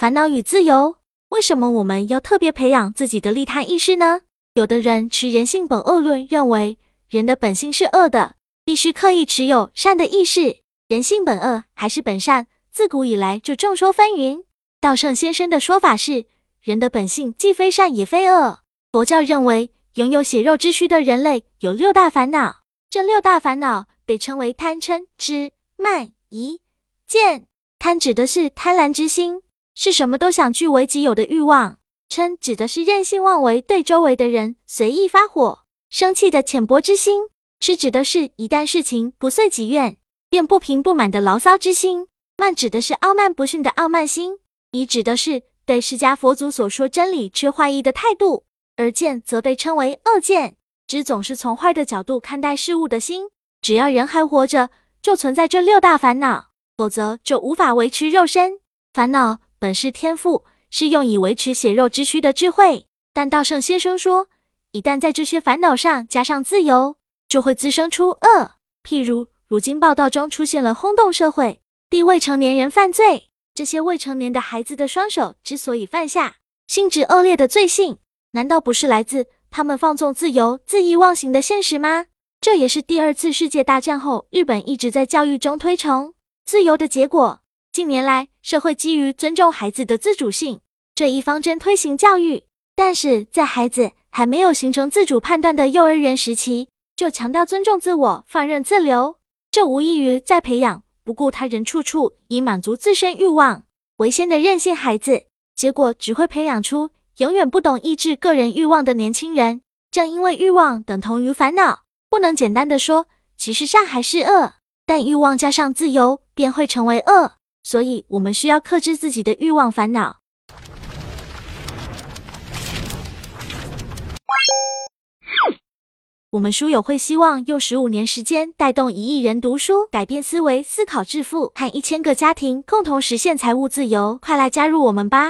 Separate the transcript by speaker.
Speaker 1: 烦恼与自由。为什么我们要特别培养自己的利他意识呢？有的人持人性本恶论，认为人的本性是恶的，必须刻意持有善的意识。人性本恶还是本善，自古以来就众说纷纭。道圣先生的说法是，人的本性既非善也非恶。佛教认为，拥有血肉之躯的人类有六大烦恼，这六大烦恼被称为贪嗔痴慢疑见。贪指的是贪婪之心。是什么都想据为己有的欲望，嗔指的是任性妄为，对周围的人随意发火、生气的浅薄之心；痴指的是一旦事情不遂己愿，便不平不满的牢骚之心；慢指的是傲慢不逊的傲慢心；疑指的是对释迦佛祖所说真理却怀疑的态度；而见则被称为恶见，指总是从坏的角度看待事物的心。只要人还活着，就存在这六大烦恼，否则就无法维持肉身烦恼。本是天赋，是用以维持血肉之躯的智慧。但道圣先生说，一旦在这些烦恼上加上自由，就会滋生出恶。譬如，如今报道中出现了轰动社会的未成年人犯罪，这些未成年的孩子的双手之所以犯下性质恶劣的罪行，难道不是来自他们放纵自由、恣意忘形的现实吗？这也是第二次世界大战后日本一直在教育中推崇自由的结果。近年来，社会基于尊重孩子的自主性这一方针推行教育，但是在孩子还没有形成自主判断的幼儿园时期，就强调尊重自我、放任自流，这无异于在培养不顾他人处处以满足自身欲望为先的任性孩子，结果只会培养出永远不懂抑制个人欲望的年轻人。正因为欲望等同于烦恼，不能简单的说其实善还是恶，但欲望加上自由便会成为恶。所以，我们需要克制自己的欲望烦恼。我们书友会希望用十五年时间带动一亿人读书，改变思维，思考致富，和一千个家庭共同实现财务自由。快来加入我们吧！